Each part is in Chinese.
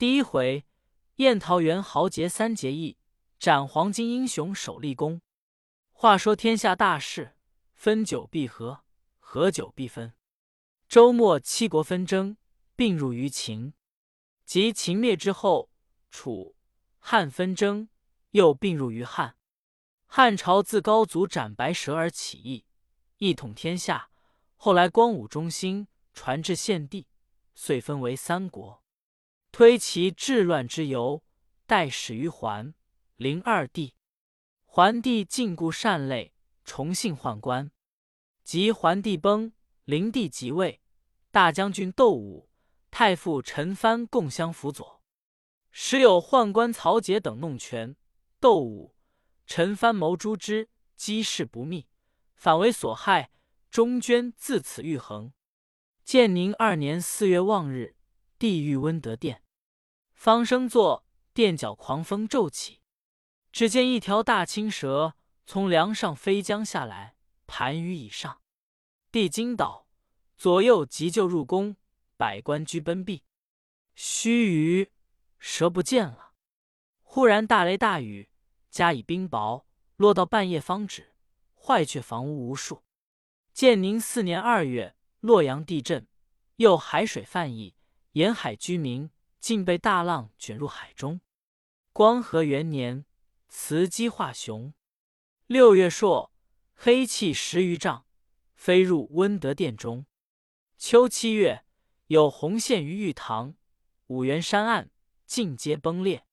第一回，宴桃园豪杰三结义，斩黄金英雄首立功。话说天下大事，分久必合，合久必分。周末七国纷争，并入于秦。及秦灭之后，楚、汉纷争，又并入于汉。汉朝自高祖斩白蛇而起义，一统天下。后来光武中兴，传至献帝，遂分为三国。推其治乱之由，代始于桓、灵二帝。桓帝禁锢善类，崇信宦官。及桓帝崩，灵帝即位，大将军窦武、太傅陈蕃共相辅佐。时有宦官曹节等弄权，窦武。陈蕃谋诛之，机事不密，反为所害。中捐自此愈横。建宁二年四月望日，地狱温德殿，方生坐，殿角狂风骤起，只见一条大青蛇从梁上飞将下来，盘于椅上。帝惊倒，左右急救入宫，百官俱奔避。须臾，蛇不见了。忽然大雷大雨。加以冰雹，落到半夜方止，坏却房屋无数。建宁四年二月，洛阳地震，又海水泛溢，沿海居民竟被大浪卷入海中。光和元年，雌鸡化雄。六月朔，黑气十余丈，飞入温德殿中。秋七月，有红线于玉堂、五原山岸，尽皆崩裂，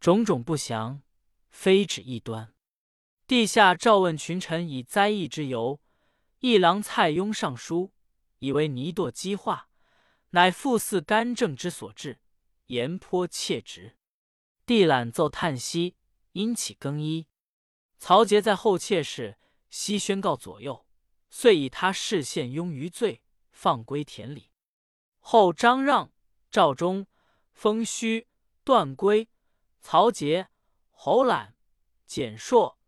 种种不祥。非止一端，陛下诏问群臣以灾异之由，议郎蔡邕上书，以为泥堕积化，乃复似干政之所致，言颇切直。帝览奏叹息，因起更衣。曹节在后妾室，悉宣告左右，遂以他视献庸于罪，放归田里。后张让、赵忠、封谞、段珪、曹节。侯览、简硕、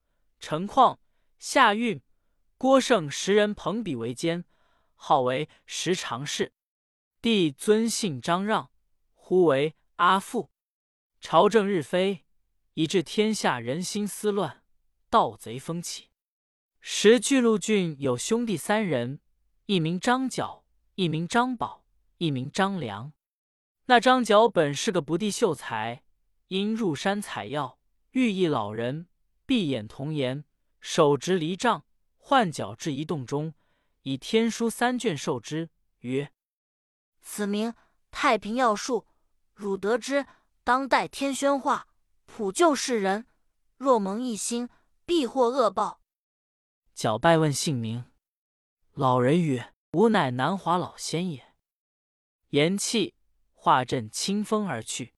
陈况、夏运、郭盛十人朋比为奸，号为十常侍。帝尊姓张让，呼为阿父。朝政日非，以致天下人心思乱，盗贼风起。时巨鹿郡有兄弟三人，一名张角，一名张宝，一名张良。那张角本是个不第秀才，因入山采药。寓意老人闭眼童颜，手执离杖，换脚至一洞中，以天书三卷授之，曰：“此名太平要术，汝得之，当代天宣化，普救世人。若蒙一心，必获恶报。”脚拜问姓名，老人曰：“吾乃南华老仙也。”言讫，化阵清风而去。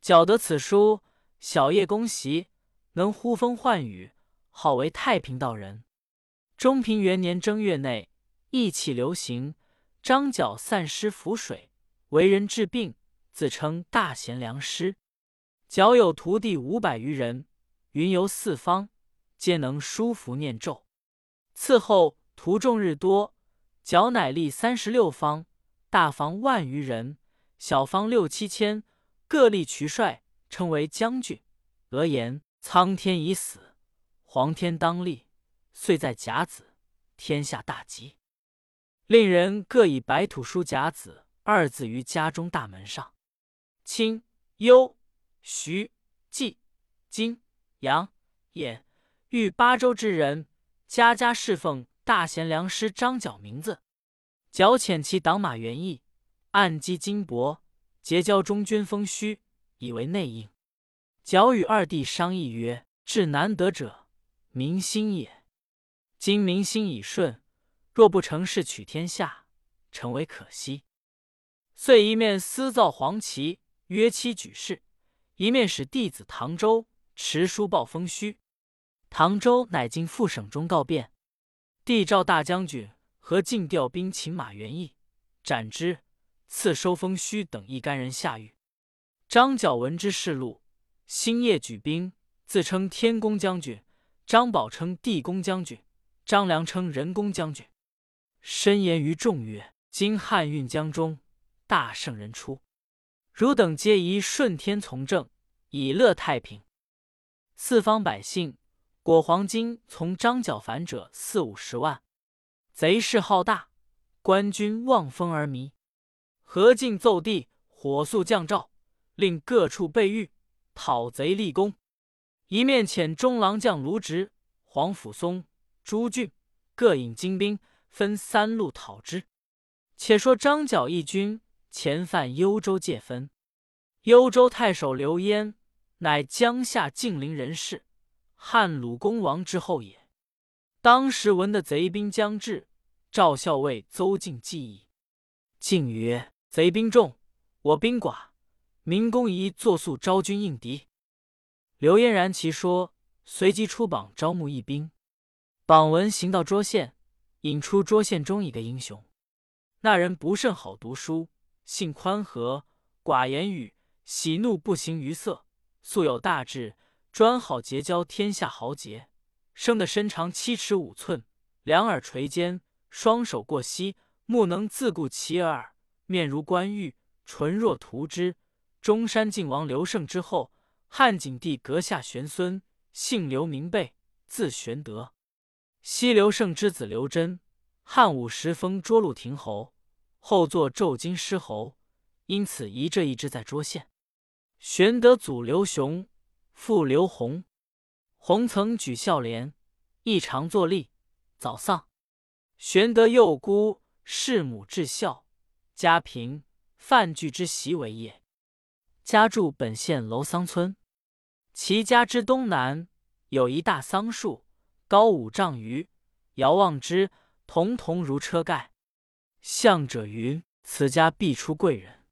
脚得此书。小叶恭喜，能呼风唤雨，号为太平道人。中平元年正月内，疫气流行，张角散失符水，为人治病，自称大贤良师。角有徒弟五百余人，云游四方，皆能书符念咒。伺候徒众日多，角乃立三十六方，大方万余人，小方六七千，各立渠帅。称为将军，俄言苍天已死，黄天当立，遂在甲子，天下大吉。令人各以白土书甲子二字于家中大门上。清、幽、徐、冀、金、杨、兖、豫八州之人，家家侍奉大贤良师张角名字。角遣其党马元义，暗击金帛，结交中军封谞。以为内应，角与二弟商议曰：“至难得者，民心也。今民心已顺，若不成事取天下，诚为可惜。”遂一面私造黄旗，约期举事；一面使弟子唐周持书报封虚。唐周乃进副省中告变，帝召大将军和进调兵擒马元义，斩之，赐收封虚等一干人下狱。张角闻之，示录，星夜举兵，自称天公将军；张宝称地公将军；张良称人公将军。深言于众曰：“今汉运江中，大圣人出。汝等皆宜顺天从政，以乐太平。四方百姓果黄金从张角反者四五十万，贼势浩大，官军望风而靡。何进奏帝，火速降诏，令各处备御，讨贼立功。一面遣中郎将卢植、黄甫松、朱俊各引精兵，分三路讨之。且说张角义军前犯幽州界分，幽州太守刘焉乃江夏晋陵人士。汉鲁公王之后也。当时闻得贼兵将至，赵校尉邹靖计议。靖曰：“贼兵众，我兵寡，明公宜作速招军应敌。”刘焉然其说，随即出榜招募义兵。榜文行到涿县，引出涿县中一个英雄。那人不甚好读书，性宽和，寡言语，喜怒不形于色，素有大志。专好结交天下豪杰，生得身长七尺五寸，两耳垂肩，双手过膝，目能自顾其耳，面如冠玉，唇若涂脂。中山靖王刘胜之后，汉景帝阁下玄孙，姓刘名备，字玄德。西刘胜之子刘贞，汉武时封涿鹿亭侯，后作骤金狮侯，因此遗这一支在涿县。玄德祖刘雄。父刘弘，弘曾举孝廉，异常作吏，早丧。玄德幼孤，弑母至孝，家贫，范聚之席为业。家住本县楼桑村，其家之东南有一大桑树，高五丈余，遥望之，彤彤如车盖。向者云：“此家必出贵人。”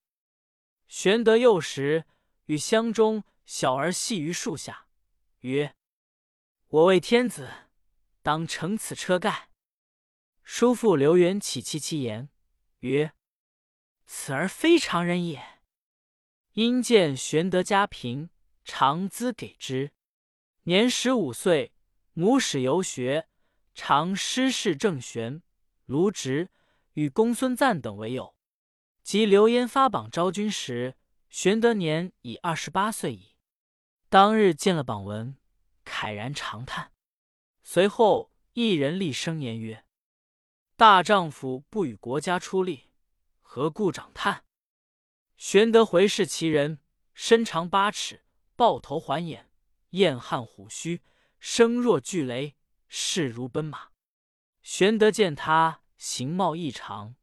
玄德幼时与乡中。小儿戏于树下，曰：“我为天子，当乘此车盖。”叔父刘元起其其言，曰：“此儿非常人也。”因见玄德家贫，常资给之。年十五岁，母使游学，常师事郑玄、卢植与公孙瓒等为友。及刘焉发榜招军时，玄德年已二十八岁矣。当日见了榜文，慨然长叹。随后一人厉声言曰：“大丈夫不与国家出力，何故长叹？”玄德回视其人，身长八尺，豹头环眼，燕汉虎须，声若巨雷，势如奔马。玄德见他形貌异常，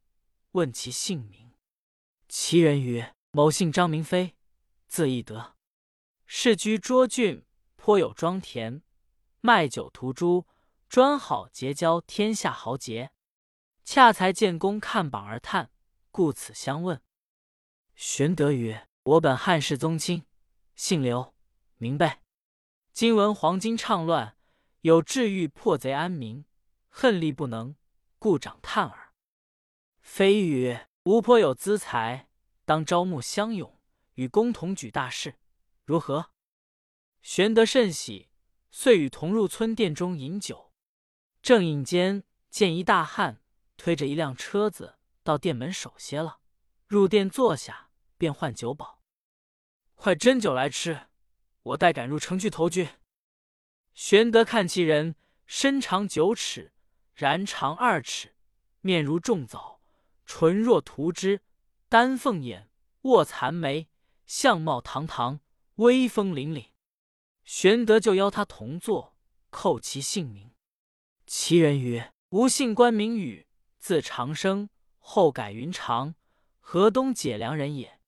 问其姓名。其人曰：“某姓张，名飞，字翼德。”世居涿郡，颇有庄田，卖酒屠猪，专好结交天下豪杰。恰才见公看榜而叹，故此相问。玄德曰：“我本汉室宗亲，姓刘，名备。今闻黄巾倡乱，有志欲破贼安民，恨力不能，故长叹耳。”非曰：“吾颇有资财，当招募乡勇，与公同举大事。”如何？玄德甚喜，遂与同入村店中饮酒。正饮间，见一大汉推着一辆车子到店门首歇了。入店坐下，便唤酒保：“快斟酒来吃，我待赶入城去投军。”玄德看其人，身长九尺，然长二尺，面如重枣，唇若涂脂，丹凤眼，卧蚕眉，相貌堂堂。威风凛凛，玄德就邀他同坐，叩其姓名。其人曰：“吾姓关，名羽，字长生，后改云长，河东解良人也。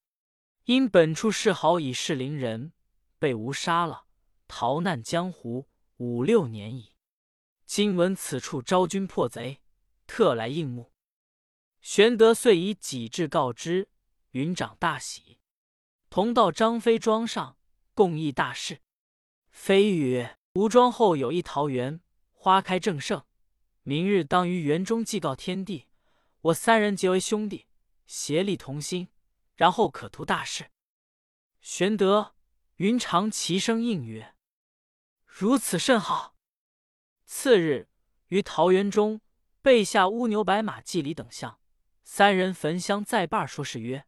因本处世豪以是邻人，被吾杀了，逃难江湖五六年矣。今闻此处招君破贼，特来应募。”玄德遂以己志告知，云长大喜，同到张飞庄上。共议大事。飞曰：“吴庄后有一桃园，花开正盛。明日当于园中祭告天地，我三人结为兄弟，协力同心，然后可图大事。”玄德、云长齐声应曰：“如此甚好。”次日于桃园中备下乌牛白马祭礼等项，三人焚香再拜，说是曰：“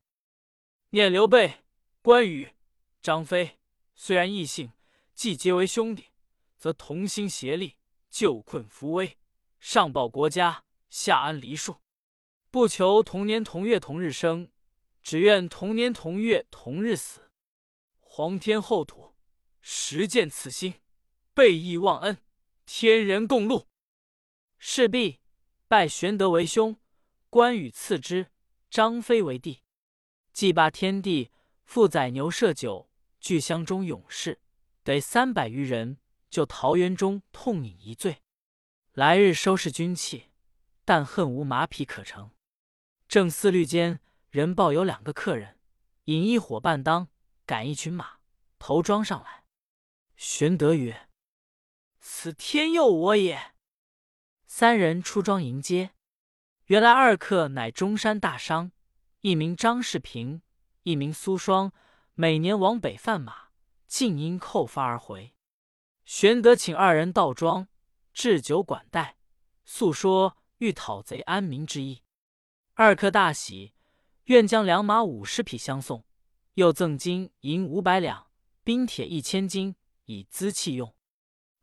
念刘备关羽、张飞虽然异姓，既结为兄弟，则同心协力，救困扶危，上报国家，下安黎庶。不求同年同月同日生，只愿同年同月同日死。皇天厚土，实见此心，备义忘恩，天人共戮。事毕，拜玄德为兄，关羽次之，张飞为弟。祭罢天地，复宰牛设酒，聚乡中勇士得三百余人，就桃园中痛饮一醉。来日收拾军器，但恨无马匹可乘。正思虑间，人报有两个客人引一伙伴当赶一群马，头装上来。玄德曰：“此天佑我也。”三人出庄迎接，原来二客乃中山大商。一名张世平，一名苏双，每年往北贩马，尽因扣发而回。玄德请二人到庄，置酒管待，诉说欲讨贼安民之意。二客大喜，愿将良马五十匹相送，又赠金银五百两，兵铁一千斤，以资器用。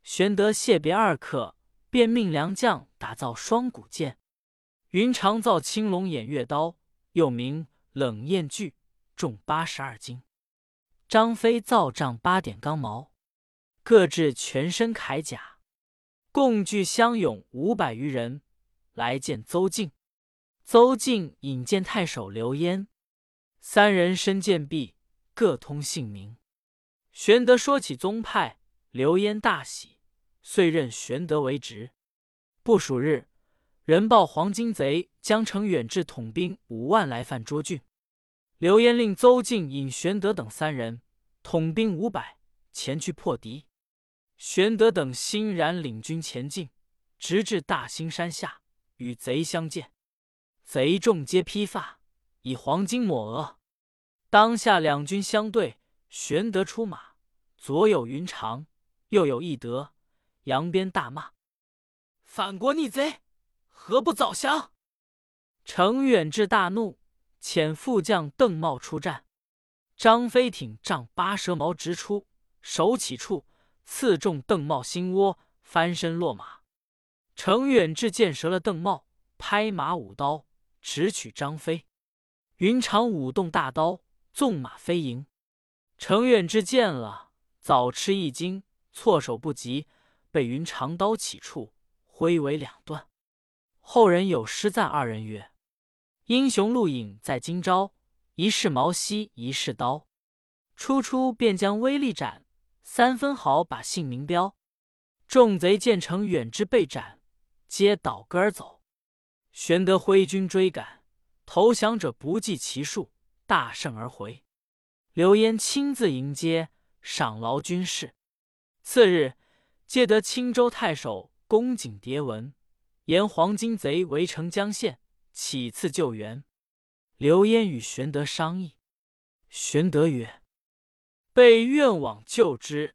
玄德谢别二客，便命良将打造双股剑，云长造青龙偃月刀。又名冷艳锯，重八十二斤。张飞造丈八点钢矛，各置全身铠甲，共聚乡勇五百余人来见邹靖。邹靖引荐太守刘焉，三人身见毕，各通姓名。玄德说起宗派，刘焉大喜，遂任玄德为职。不数日。人报黄巾贼将程远志统兵五万来犯涿郡，刘焉令邹靖引玄德等三人统兵五百前去破敌。玄德等欣然领军前进，直至大兴山下，与贼相见。贼众皆披发，以黄金抹额。当下两军相对，玄德出马，左有云长，右有翼德，扬鞭大骂：“反国逆贼！”何不早降？程远志大怒，遣副将邓茂出战。张飞挺丈八蛇矛直出，手起处刺中邓茂心窝，翻身落马。程远志见折了邓茂，拍马舞刀，直取张飞。云长舞动大刀，纵马飞迎。程远志见了，早吃一惊，措手不及，被云长刀起处挥为两段。后人有诗赞二人曰：“英雄录影在今朝，一世毛兮一世刀。初出便将威力展，三分毫把姓名标。众贼见程远之被斩，皆倒戈而走。玄德挥军追赶，投降者不计其数，大胜而回。刘焉亲自迎接，赏劳军士。次日，接得青州太守公瑾牒文。”言黄巾贼围城江县，起次救援。刘焉与玄德商议，玄德曰：“备愿往救之。”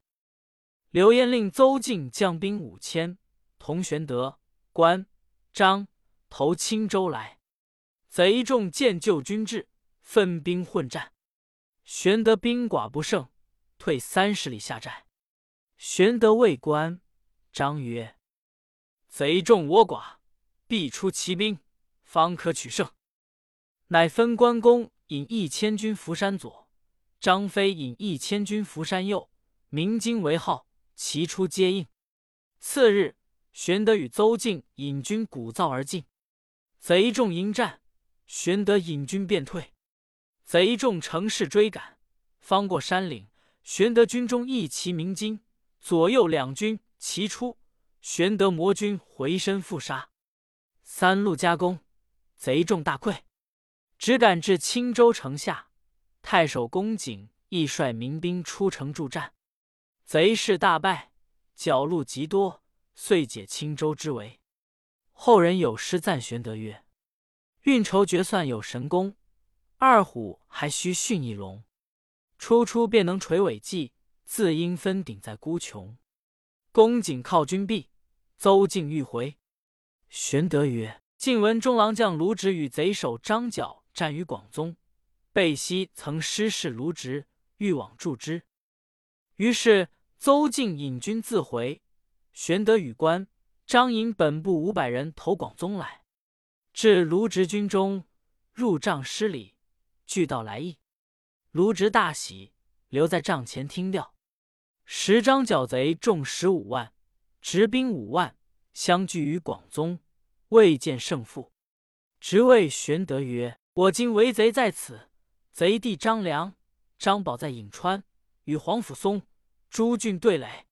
刘焉令邹靖将兵五千，同玄德、关张投青州来。贼众见救军至，分兵混战。玄德兵寡不胜，退三十里下寨。玄德谓关张曰：贼众我寡，必出奇兵，方可取胜。乃分关公引一千军伏山左，张飞引一千军伏山右，鸣金为号，齐出接应。次日，玄德与邹靖引军鼓噪而进，贼众迎战，玄德引军便退。贼众乘势追赶，方过山岭，玄德军中一骑鸣金，左右两军齐出。玄德魔军回身复杀，三路夹攻，贼众大溃，只赶至青州城下。太守公瑾亦率民兵出城助战，贼势大败，剿戮极多，遂解青州之围。后人有诗赞玄德曰：“运筹决算有神功，二虎还需驯一龙。初出便能垂尾髻，自应分鼎在孤穹。”公瑾靠军壁。邹靖欲回，玄德曰：“晋闻中郎将卢植与贼首张角战于广宗，贝西曾失事卢植，欲往助之。于是邹靖引军自回。玄德与关张引本部五百人投广宗来，至卢植军中，入帐施礼，俱道来意。卢植大喜，留在帐前听调。十张剿贼众十五万，执兵五万，相聚于广宗，未见胜负。直谓玄德曰：“我今为贼在此，贼弟张良、张宝在颍川，与黄甫松、朱俊对垒。”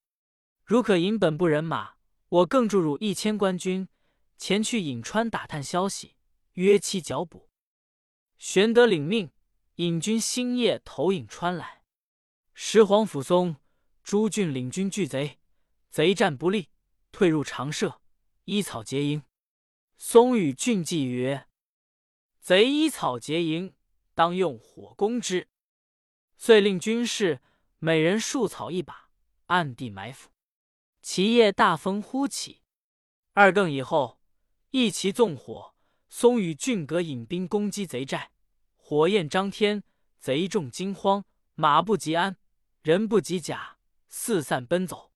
如可引本部人马，我更注入一千官军前去颍川打探消息，约期剿捕。玄德领命，引军星夜投颍川来。时黄甫松、朱俊领军拒贼，贼战不利，退入长社，依草结营。松与俊计曰：“贼依草结营，当用火攻之。”遂令军士每人束草一把，暗地埋伏。其夜大风忽起，二更以后，一齐纵火。松与俊阁引兵攻击贼寨，火焰张天，贼众惊慌，马不及鞍，人不及甲，四散奔走。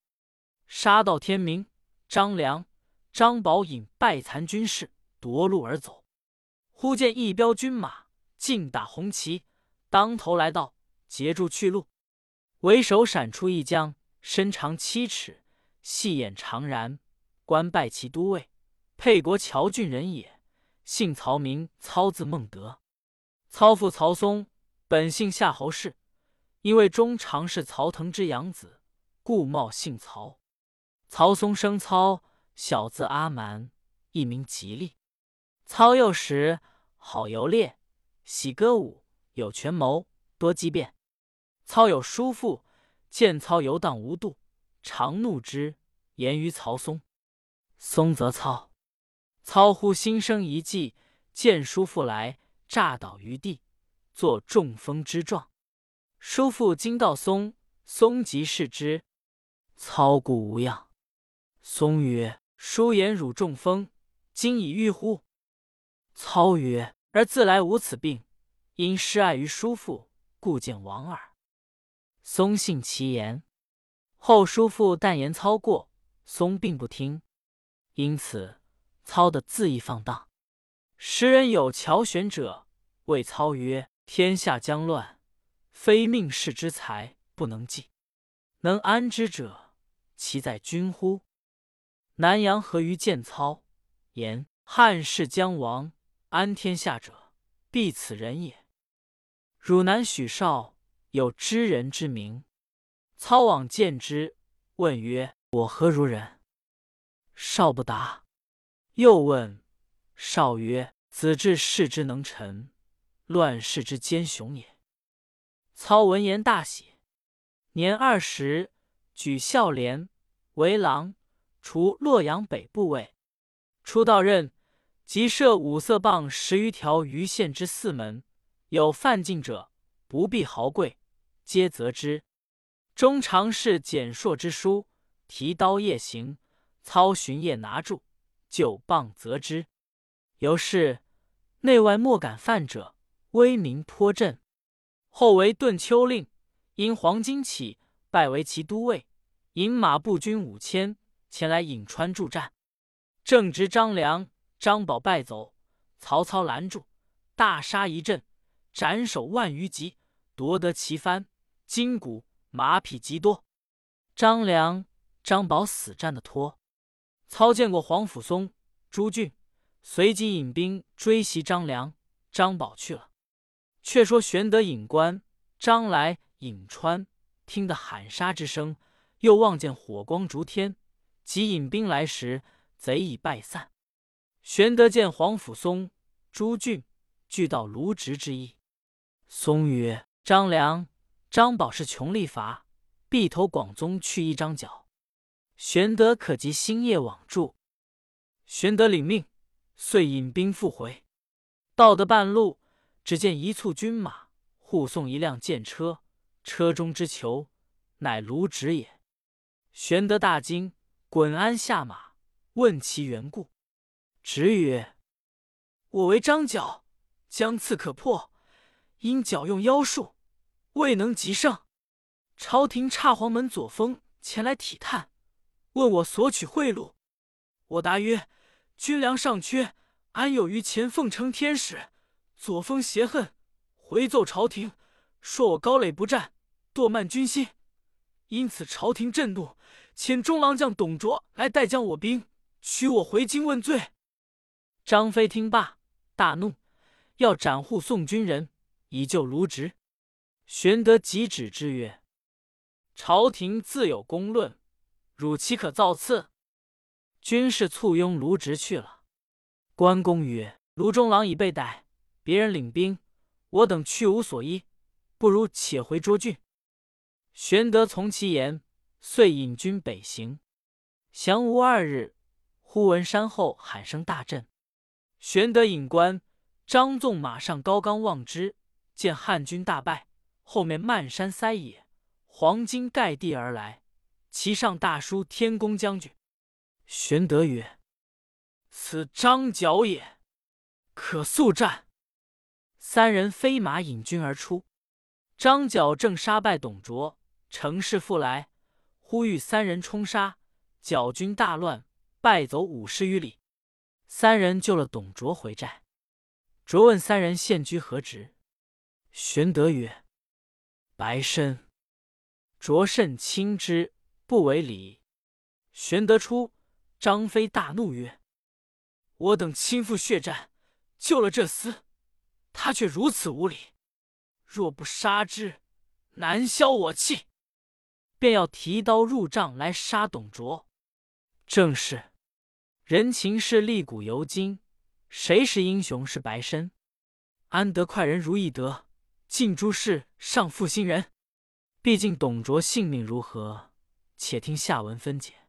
杀到天明，张良、张宝引败残军士夺路而走。忽见一彪军马尽打红旗，当头来到，截住去路。为首闪出一将，身长七尺。细眼长髯，官拜骑都尉，沛国谯郡人也。姓曹，名操，字孟德。操父曹嵩，本姓夏侯氏，因为中常侍曹腾之养子，故冒姓曹。曹嵩生操，小字阿瞒，一名吉利。操幼时好游猎，喜歌舞，有权谋，多机变。操有叔父，见操游荡无度。常怒之，言于曹嵩。嵩则操。操忽心生一计，见叔父来，诈倒于地，作中风之状。叔父惊道松，松即视之，操故无恙。松曰：“叔言汝中风，今已愈乎？”操曰：“儿自来无此病，因失爱于叔父，故见亡耳。”松信其言。后叔父但言操过，松并不听，因此操的恣意放荡。时人有乔玄者，谓操曰：“天下将乱，非命世之才不能济，能安之者，其在君乎？”南阳何于见操，言汉室将亡，安天下者，必此人也。汝南许绍有知人之名。操往见之，问曰：“我何如人？”少不答。又问少曰：“子至世之能臣，乱世之奸雄也。”操闻言大喜。年二十，举孝廉为郎，除洛阳北部尉。初到任，即设五色棒十余条于县之四门，有犯禁者，不必豪贵，皆责之。中常侍简硕之书，提刀夜行，操巡夜拿住，就棒责之。由是内外莫敢犯者，威名颇振。后为顿丘令，因黄巾起，拜为其都尉，引马步军五千前来颍川助战。正值张良、张宝败走，曹操拦住，大杀一阵，斩首万余级，夺得旗幡、金鼓。马匹极多，张良、张宝死战的托。操见过黄甫松、朱俊，随即引兵追袭张良、张宝去了。却说玄德引关张来颍川，听得喊杀之声，又望见火光烛天，即引兵来时，贼已败散。玄德见黄甫松、朱俊，俱到卢植之意。松曰：“张良。”张宝是穷力乏，必投广宗去一张角。玄德可及星夜往助。玄德领命，遂引兵复回。到得半路，只见一簇军马护送一辆箭车，车中之囚乃卢植也。玄德大惊，滚鞍下马，问其缘故。直曰：“我为张角，将刺可破，因角用妖术。”未能及胜。朝廷差黄门左峰前来体探，问我索取贿赂。我答曰：军粮尚缺，安有余钱奉承天使？左峰邪恨，回奏朝廷，说我高垒不战，惰慢军心。因此朝廷震怒，遣中郎将董卓来代将我兵，取我回京问罪。张飞听罢，大怒，要斩护送军人，以救卢植。玄德急止之曰：“朝廷自有公论，汝岂可造次？”军士簇拥卢植去了。关公曰：“卢中郎已被逮，别人领兵，我等去无所依，不如且回涿郡。”玄德从其言，遂引军北行。降吴二日，忽闻山后喊声大震。玄德引关张纵马上高冈望之，见汉军大败，后面漫山塞野，黄金盖地而来，其上大书“天公将军”。玄德曰：“此张角也，可速战。”三人飞马引军而出。张角正杀败董卓，乘势复来，呼吁三人冲杀，角军大乱，败走五十余里。三人救了董卓回寨。卓问三人现居何职，玄德曰：“白身。”卓甚轻之，不为礼。玄德出，张飞大怒曰：“我等亲赴血战，救了这厮，他却如此无礼，若不杀之，难消我气。”便要提刀入帐来杀董卓。正是。人情是历古犹今，谁是英雄是白身？安得快人如易得，尽诸事尚负心人？毕竟董卓性命如何？且听下文分解。